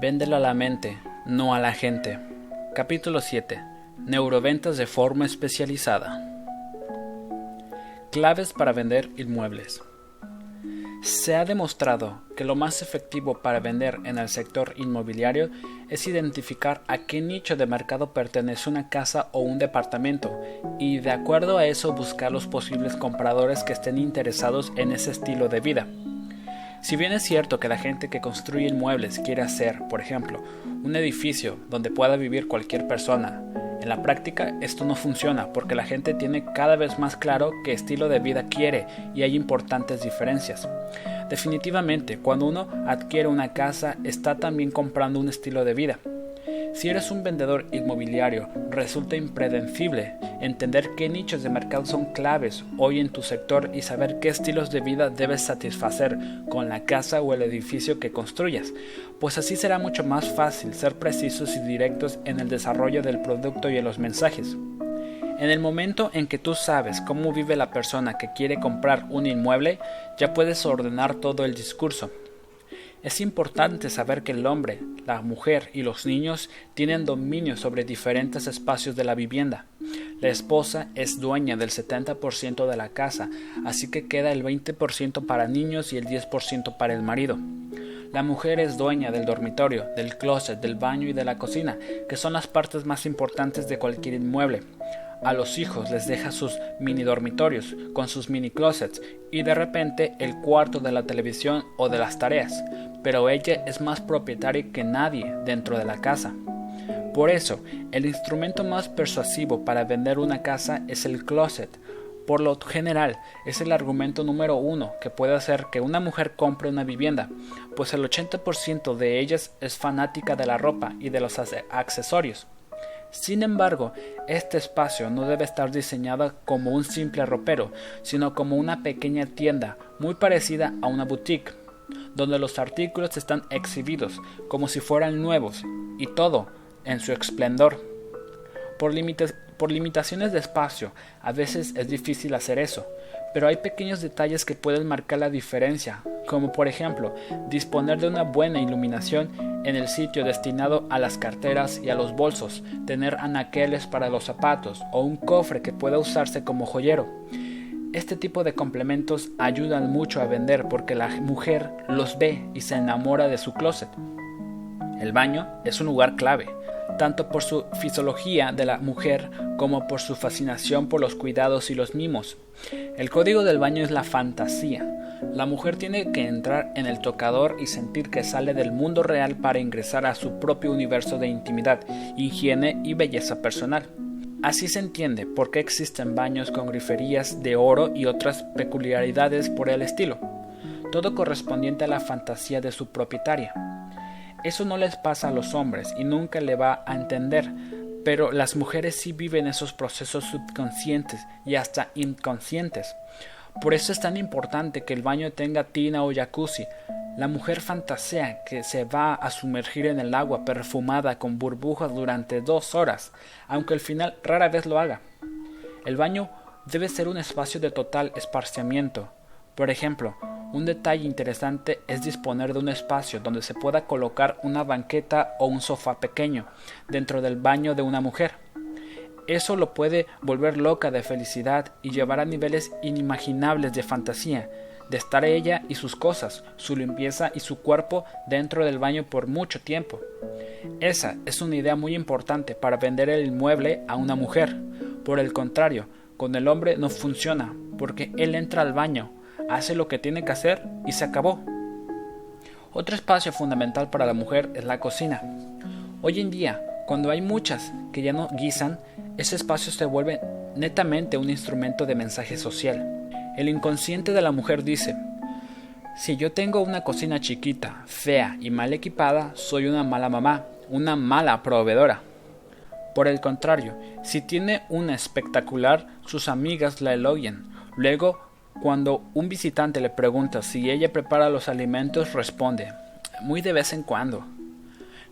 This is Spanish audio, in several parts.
Véndela a la mente, no a la gente. Capítulo 7. Neuroventas de forma especializada. Claves para vender inmuebles. Se ha demostrado que lo más efectivo para vender en el sector inmobiliario es identificar a qué nicho de mercado pertenece una casa o un departamento y de acuerdo a eso buscar los posibles compradores que estén interesados en ese estilo de vida. Si bien es cierto que la gente que construye inmuebles quiere hacer, por ejemplo, un edificio donde pueda vivir cualquier persona, en la práctica esto no funciona porque la gente tiene cada vez más claro qué estilo de vida quiere y hay importantes diferencias. Definitivamente, cuando uno adquiere una casa está también comprando un estilo de vida. Si eres un vendedor inmobiliario, resulta impredecible entender qué nichos de mercado son claves hoy en tu sector y saber qué estilos de vida debes satisfacer con la casa o el edificio que construyas, pues así será mucho más fácil ser precisos y directos en el desarrollo del producto y en los mensajes. En el momento en que tú sabes cómo vive la persona que quiere comprar un inmueble, ya puedes ordenar todo el discurso, es importante saber que el hombre, la mujer y los niños tienen dominio sobre diferentes espacios de la vivienda. La esposa es dueña del 70% de la casa, así que queda el 20% para niños y el 10% para el marido. La mujer es dueña del dormitorio, del closet, del baño y de la cocina, que son las partes más importantes de cualquier inmueble. A los hijos les deja sus mini dormitorios con sus mini closets y de repente el cuarto de la televisión o de las tareas, pero ella es más propietaria que nadie dentro de la casa. Por eso, el instrumento más persuasivo para vender una casa es el closet. Por lo general, es el argumento número uno que puede hacer que una mujer compre una vivienda, pues el 80% de ellas es fanática de la ropa y de los accesorios. Sin embargo, este espacio no debe estar diseñado como un simple ropero, sino como una pequeña tienda muy parecida a una boutique, donde los artículos están exhibidos como si fueran nuevos y todo en su esplendor. Por, por limitaciones de espacio, a veces es difícil hacer eso, pero hay pequeños detalles que pueden marcar la diferencia, como por ejemplo disponer de una buena iluminación en el sitio destinado a las carteras y a los bolsos, tener anaqueles para los zapatos o un cofre que pueda usarse como joyero. Este tipo de complementos ayudan mucho a vender porque la mujer los ve y se enamora de su closet. El baño es un lugar clave, tanto por su fisiología de la mujer como por su fascinación por los cuidados y los mimos. El código del baño es la fantasía. La mujer tiene que entrar en el tocador y sentir que sale del mundo real para ingresar a su propio universo de intimidad, higiene y belleza personal. Así se entiende por qué existen baños con griferías de oro y otras peculiaridades por el estilo, todo correspondiente a la fantasía de su propietaria. Eso no les pasa a los hombres y nunca le va a entender, pero las mujeres sí viven esos procesos subconscientes y hasta inconscientes. Por eso es tan importante que el baño tenga tina o jacuzzi. La mujer fantasea que se va a sumergir en el agua perfumada con burbujas durante dos horas, aunque al final rara vez lo haga. El baño debe ser un espacio de total esparciamiento. Por ejemplo, un detalle interesante es disponer de un espacio donde se pueda colocar una banqueta o un sofá pequeño dentro del baño de una mujer. Eso lo puede volver loca de felicidad y llevar a niveles inimaginables de fantasía, de estar ella y sus cosas, su limpieza y su cuerpo dentro del baño por mucho tiempo. Esa es una idea muy importante para vender el inmueble a una mujer. Por el contrario, con el hombre no funciona, porque él entra al baño, hace lo que tiene que hacer y se acabó. Otro espacio fundamental para la mujer es la cocina. Hoy en día, cuando hay muchas que ya no guisan, ese espacio se vuelve netamente un instrumento de mensaje social. El inconsciente de la mujer dice, si yo tengo una cocina chiquita, fea y mal equipada, soy una mala mamá, una mala proveedora. Por el contrario, si tiene una espectacular, sus amigas la elogian. Luego cuando un visitante le pregunta si ella prepara los alimentos, responde, muy de vez en cuando.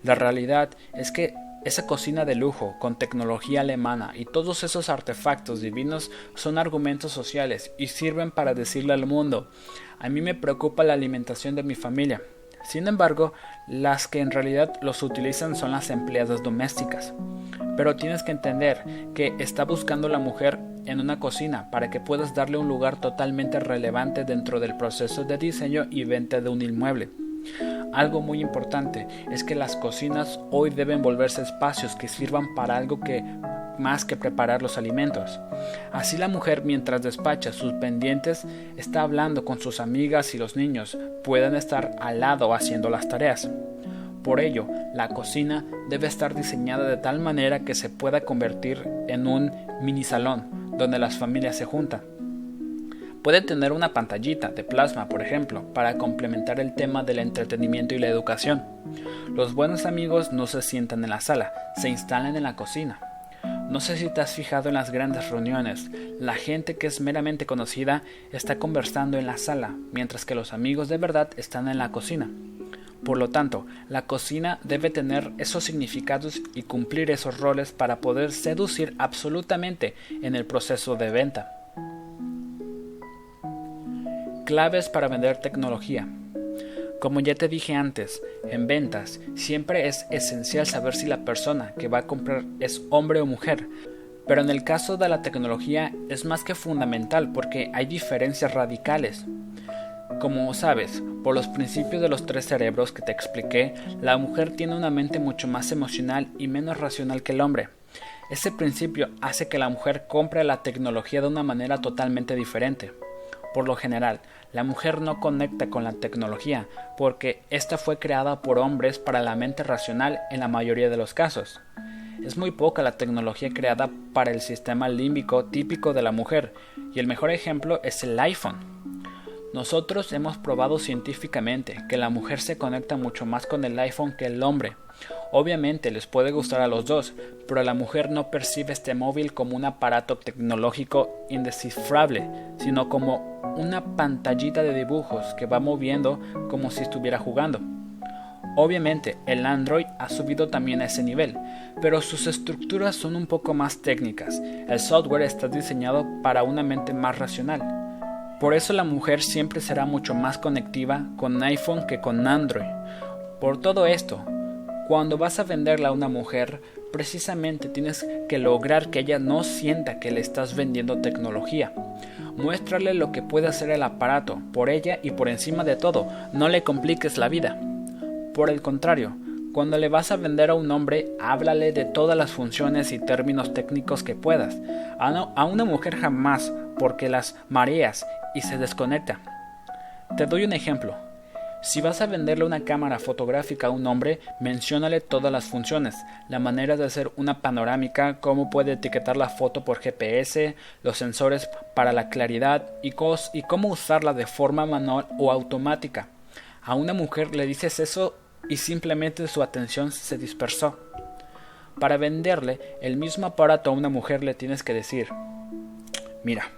La realidad es que esa cocina de lujo, con tecnología alemana y todos esos artefactos divinos son argumentos sociales y sirven para decirle al mundo, a mí me preocupa la alimentación de mi familia. Sin embargo, las que en realidad los utilizan son las empleadas domésticas. Pero tienes que entender que está buscando la mujer en una cocina para que puedas darle un lugar totalmente relevante dentro del proceso de diseño y venta de un inmueble. Algo muy importante es que las cocinas hoy deben volverse espacios que sirvan para algo que más que preparar los alimentos. Así la mujer mientras despacha sus pendientes está hablando con sus amigas y los niños puedan estar al lado haciendo las tareas. Por ello, la cocina debe estar diseñada de tal manera que se pueda convertir en un mini salón donde las familias se juntan. Puede tener una pantallita de plasma, por ejemplo, para complementar el tema del entretenimiento y la educación. Los buenos amigos no se sientan en la sala, se instalan en la cocina. No sé si te has fijado en las grandes reuniones, la gente que es meramente conocida está conversando en la sala, mientras que los amigos de verdad están en la cocina. Por lo tanto, la cocina debe tener esos significados y cumplir esos roles para poder seducir absolutamente en el proceso de venta. Claves para vender tecnología. Como ya te dije antes, en ventas siempre es esencial saber si la persona que va a comprar es hombre o mujer, pero en el caso de la tecnología es más que fundamental porque hay diferencias radicales. Como sabes, por los principios de los tres cerebros que te expliqué, la mujer tiene una mente mucho más emocional y menos racional que el hombre. Ese principio hace que la mujer compre la tecnología de una manera totalmente diferente. Por lo general, la mujer no conecta con la tecnología porque ésta fue creada por hombres para la mente racional en la mayoría de los casos. Es muy poca la tecnología creada para el sistema límbico típico de la mujer y el mejor ejemplo es el iPhone. Nosotros hemos probado científicamente que la mujer se conecta mucho más con el iPhone que el hombre. Obviamente les puede gustar a los dos, pero la mujer no percibe este móvil como un aparato tecnológico indescifrable, sino como una pantallita de dibujos que va moviendo como si estuviera jugando. Obviamente el Android ha subido también a ese nivel, pero sus estructuras son un poco más técnicas. El software está diseñado para una mente más racional. Por eso la mujer siempre será mucho más conectiva con iPhone que con Android. Por todo esto, cuando vas a venderla a una mujer, precisamente tienes que lograr que ella no sienta que le estás vendiendo tecnología. Muéstrale lo que puede hacer el aparato por ella y por encima de todo, no le compliques la vida. Por el contrario, cuando le vas a vender a un hombre, háblale de todas las funciones y términos técnicos que puedas. A, una mujer jamás, porque las mareas y se desconecta. Te doy un ejemplo. Si vas a venderle una cámara fotográfica a un hombre, menciónale todas las funciones, la manera de hacer una panorámica, cómo puede etiquetar la foto por GPS, los sensores para la claridad y, y cómo usarla de forma manual o automática. A una mujer le dices eso y simplemente su atención se dispersó. Para venderle el mismo aparato a una mujer le tienes que decir, mira,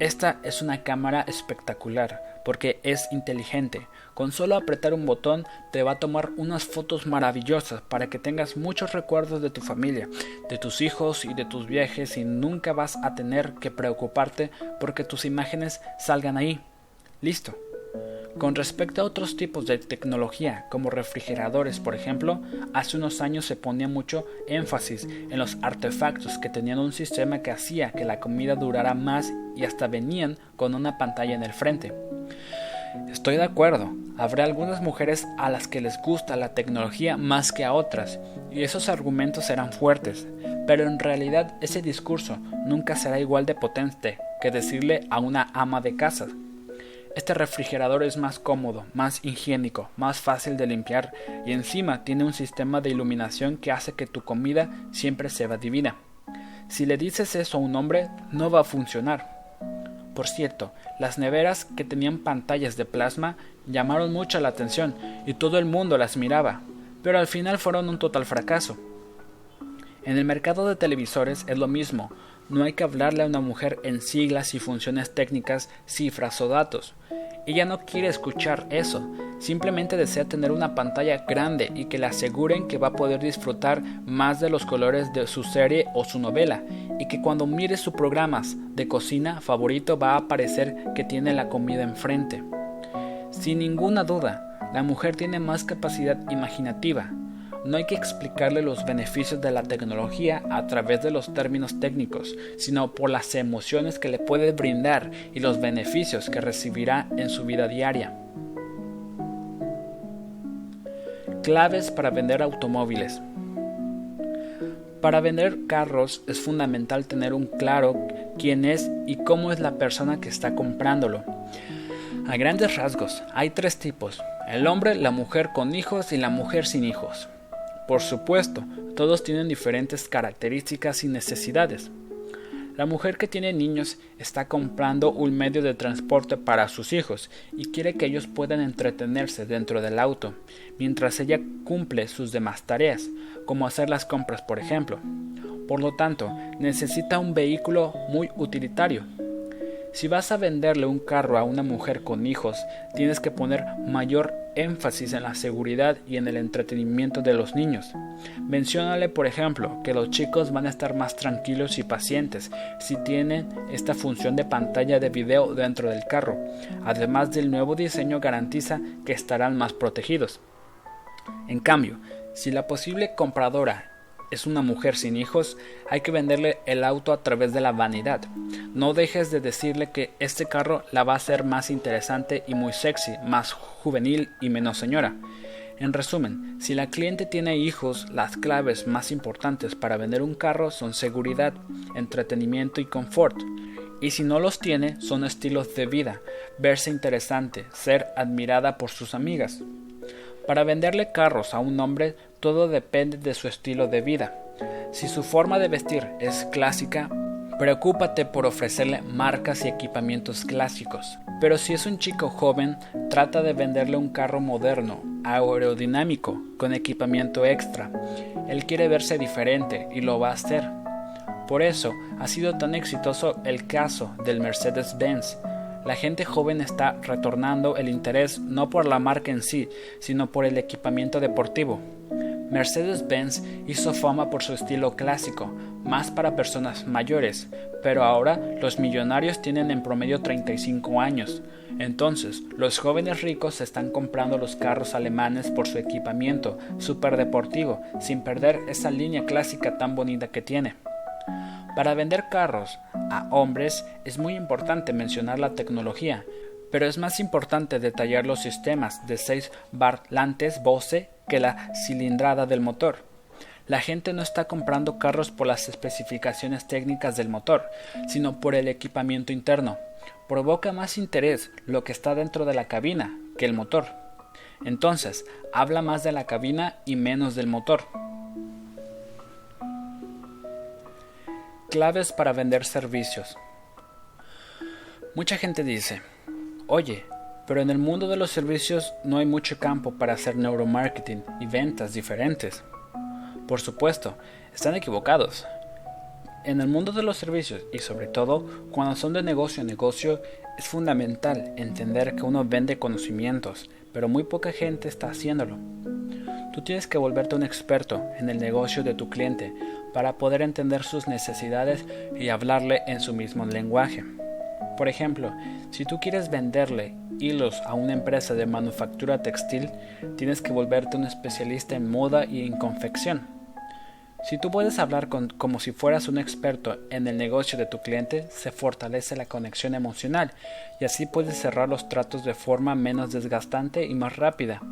esta es una cámara espectacular porque es inteligente. Con solo apretar un botón te va a tomar unas fotos maravillosas para que tengas muchos recuerdos de tu familia, de tus hijos y de tus viajes y nunca vas a tener que preocuparte porque tus imágenes salgan ahí. Listo. Con respecto a otros tipos de tecnología, como refrigeradores por ejemplo, hace unos años se ponía mucho énfasis en los artefactos que tenían un sistema que hacía que la comida durara más y hasta venían con una pantalla en el frente. Estoy de acuerdo, habrá algunas mujeres a las que les gusta la tecnología más que a otras, y esos argumentos serán fuertes, pero en realidad ese discurso nunca será igual de potente que decirle a una ama de casa este refrigerador es más cómodo, más higiénico, más fácil de limpiar y encima tiene un sistema de iluminación que hace que tu comida siempre sea divina. Si le dices eso a un hombre, no va a funcionar. Por cierto, las neveras que tenían pantallas de plasma llamaron mucho la atención y todo el mundo las miraba, pero al final fueron un total fracaso. En el mercado de televisores es lo mismo, no hay que hablarle a una mujer en siglas y funciones técnicas, cifras o datos. Ella no quiere escuchar eso, simplemente desea tener una pantalla grande y que le aseguren que va a poder disfrutar más de los colores de su serie o su novela, y que cuando mire su programa de cocina favorito va a aparecer que tiene la comida enfrente. Sin ninguna duda, la mujer tiene más capacidad imaginativa. No hay que explicarle los beneficios de la tecnología a través de los términos técnicos, sino por las emociones que le puede brindar y los beneficios que recibirá en su vida diaria. Claves para vender automóviles. Para vender carros es fundamental tener un claro quién es y cómo es la persona que está comprándolo. A grandes rasgos, hay tres tipos, el hombre, la mujer con hijos y la mujer sin hijos. Por supuesto, todos tienen diferentes características y necesidades. La mujer que tiene niños está comprando un medio de transporte para sus hijos y quiere que ellos puedan entretenerse dentro del auto, mientras ella cumple sus demás tareas, como hacer las compras por ejemplo. Por lo tanto, necesita un vehículo muy utilitario. Si vas a venderle un carro a una mujer con hijos, tienes que poner mayor énfasis en la seguridad y en el entretenimiento de los niños. Menciónale, por ejemplo, que los chicos van a estar más tranquilos y pacientes si tienen esta función de pantalla de video dentro del carro. Además del nuevo diseño garantiza que estarán más protegidos. En cambio, si la posible compradora es una mujer sin hijos, hay que venderle el auto a través de la vanidad. No dejes de decirle que este carro la va a hacer más interesante y muy sexy, más juvenil y menos señora. En resumen, si la cliente tiene hijos, las claves más importantes para vender un carro son seguridad, entretenimiento y confort. Y si no los tiene, son estilos de vida, verse interesante, ser admirada por sus amigas. Para venderle carros a un hombre todo depende de su estilo de vida. Si su forma de vestir es clásica, preocúpate por ofrecerle marcas y equipamientos clásicos. Pero si es un chico joven, trata de venderle un carro moderno, aerodinámico, con equipamiento extra. Él quiere verse diferente y lo va a hacer. Por eso ha sido tan exitoso el caso del Mercedes-Benz, la gente joven está retornando el interés no por la marca en sí, sino por el equipamiento deportivo. Mercedes-Benz hizo fama por su estilo clásico, más para personas mayores, pero ahora los millonarios tienen en promedio 35 años. Entonces, los jóvenes ricos están comprando los carros alemanes por su equipamiento deportivo, sin perder esa línea clásica tan bonita que tiene. Para vender carros a hombres es muy importante mencionar la tecnología, pero es más importante detallar los sistemas de seis barlantes Bose que la cilindrada del motor. La gente no está comprando carros por las especificaciones técnicas del motor, sino por el equipamiento interno. Provoca más interés lo que está dentro de la cabina que el motor. Entonces, habla más de la cabina y menos del motor. Claves para vender servicios. Mucha gente dice, oye, pero en el mundo de los servicios no hay mucho campo para hacer neuromarketing y ventas diferentes. Por supuesto, están equivocados. En el mundo de los servicios y sobre todo cuando son de negocio a negocio, es fundamental entender que uno vende conocimientos, pero muy poca gente está haciéndolo. Tú tienes que volverte un experto en el negocio de tu cliente para poder entender sus necesidades y hablarle en su mismo lenguaje. Por ejemplo, si tú quieres venderle hilos a una empresa de manufactura textil, tienes que volverte un especialista en moda y en confección. Si tú puedes hablar como si fueras un experto en el negocio de tu cliente, se fortalece la conexión emocional y así puedes cerrar los tratos de forma menos desgastante y más rápida.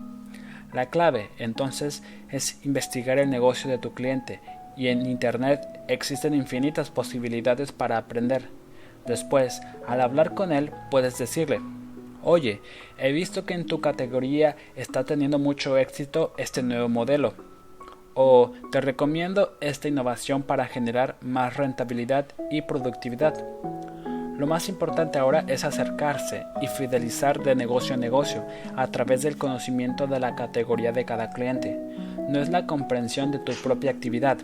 La clave, entonces, es investigar el negocio de tu cliente y en Internet existen infinitas posibilidades para aprender. Después, al hablar con él, puedes decirle, oye, he visto que en tu categoría está teniendo mucho éxito este nuevo modelo. O te recomiendo esta innovación para generar más rentabilidad y productividad. Lo más importante ahora es acercarse y fidelizar de negocio a negocio a través del conocimiento de la categoría de cada cliente. No es la comprensión de tu propia actividad.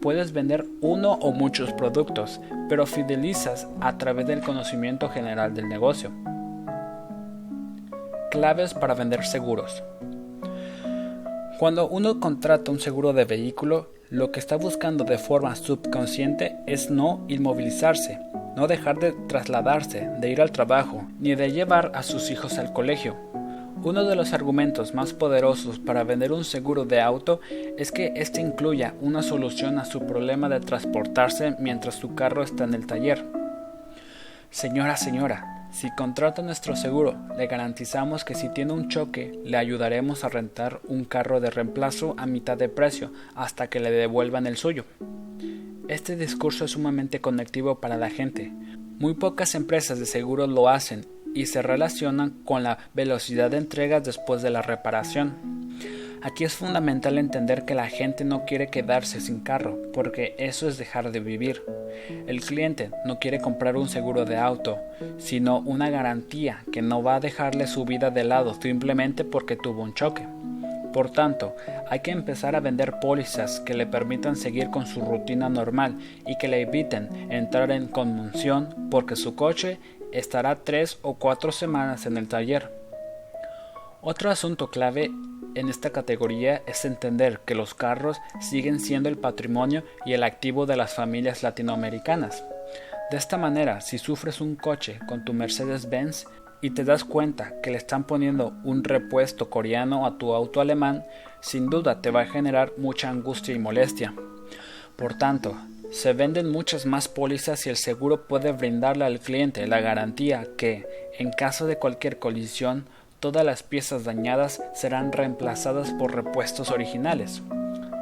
Puedes vender uno o muchos productos, pero fidelizas a través del conocimiento general del negocio. Claves para vender seguros. Cuando uno contrata un seguro de vehículo, lo que está buscando de forma subconsciente es no inmovilizarse, no dejar de trasladarse, de ir al trabajo, ni de llevar a sus hijos al colegio. Uno de los argumentos más poderosos para vender un seguro de auto es que éste incluya una solución a su problema de transportarse mientras su carro está en el taller. Señora, señora, si contrata nuestro seguro, le garantizamos que si tiene un choque, le ayudaremos a rentar un carro de reemplazo a mitad de precio hasta que le devuelvan el suyo. Este discurso es sumamente conectivo para la gente. Muy pocas empresas de seguro lo hacen y se relacionan con la velocidad de entregas después de la reparación. Aquí es fundamental entender que la gente no quiere quedarse sin carro, porque eso es dejar de vivir. El cliente no quiere comprar un seguro de auto, sino una garantía que no va a dejarle su vida de lado simplemente porque tuvo un choque. Por tanto, hay que empezar a vender pólizas que le permitan seguir con su rutina normal y que le eviten entrar en conmoción porque su coche estará tres o cuatro semanas en el taller. Otro asunto clave en esta categoría es entender que los carros siguen siendo el patrimonio y el activo de las familias latinoamericanas. De esta manera, si sufres un coche con tu Mercedes-Benz y te das cuenta que le están poniendo un repuesto coreano a tu auto alemán, sin duda te va a generar mucha angustia y molestia. Por tanto, se venden muchas más pólizas y el seguro puede brindarle al cliente la garantía que, en caso de cualquier colisión, todas las piezas dañadas serán reemplazadas por repuestos originales.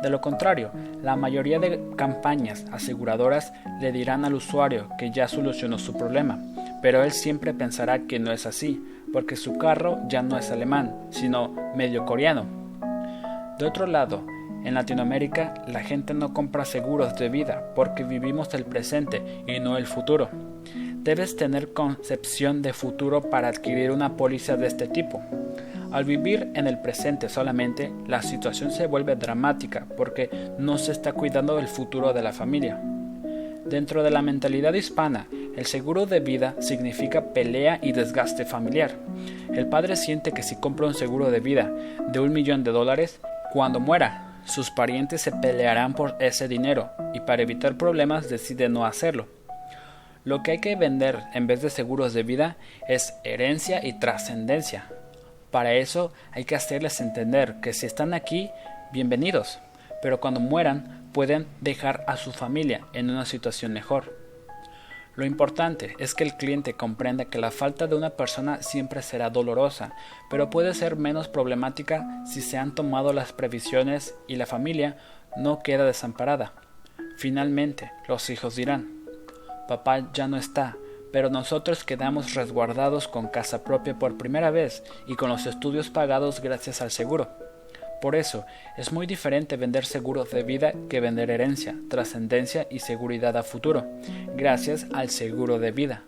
De lo contrario, la mayoría de campañas aseguradoras le dirán al usuario que ya solucionó su problema, pero él siempre pensará que no es así, porque su carro ya no es alemán, sino medio coreano. De otro lado, en Latinoamérica la gente no compra seguros de vida porque vivimos el presente y no el futuro. Debes tener concepción de futuro para adquirir una póliza de este tipo. Al vivir en el presente solamente, la situación se vuelve dramática porque no se está cuidando del futuro de la familia. Dentro de la mentalidad hispana, el seguro de vida significa pelea y desgaste familiar. El padre siente que si compra un seguro de vida de un millón de dólares, cuando muera sus parientes se pelearán por ese dinero y para evitar problemas decide no hacerlo. Lo que hay que vender en vez de seguros de vida es herencia y trascendencia. Para eso hay que hacerles entender que si están aquí, bienvenidos, pero cuando mueran pueden dejar a su familia en una situación mejor. Lo importante es que el cliente comprenda que la falta de una persona siempre será dolorosa, pero puede ser menos problemática si se han tomado las previsiones y la familia no queda desamparada. Finalmente, los hijos dirán, papá ya no está, pero nosotros quedamos resguardados con casa propia por primera vez y con los estudios pagados gracias al seguro. Por eso, es muy diferente vender seguros de vida que vender herencia, trascendencia y seguridad a futuro, gracias al seguro de vida.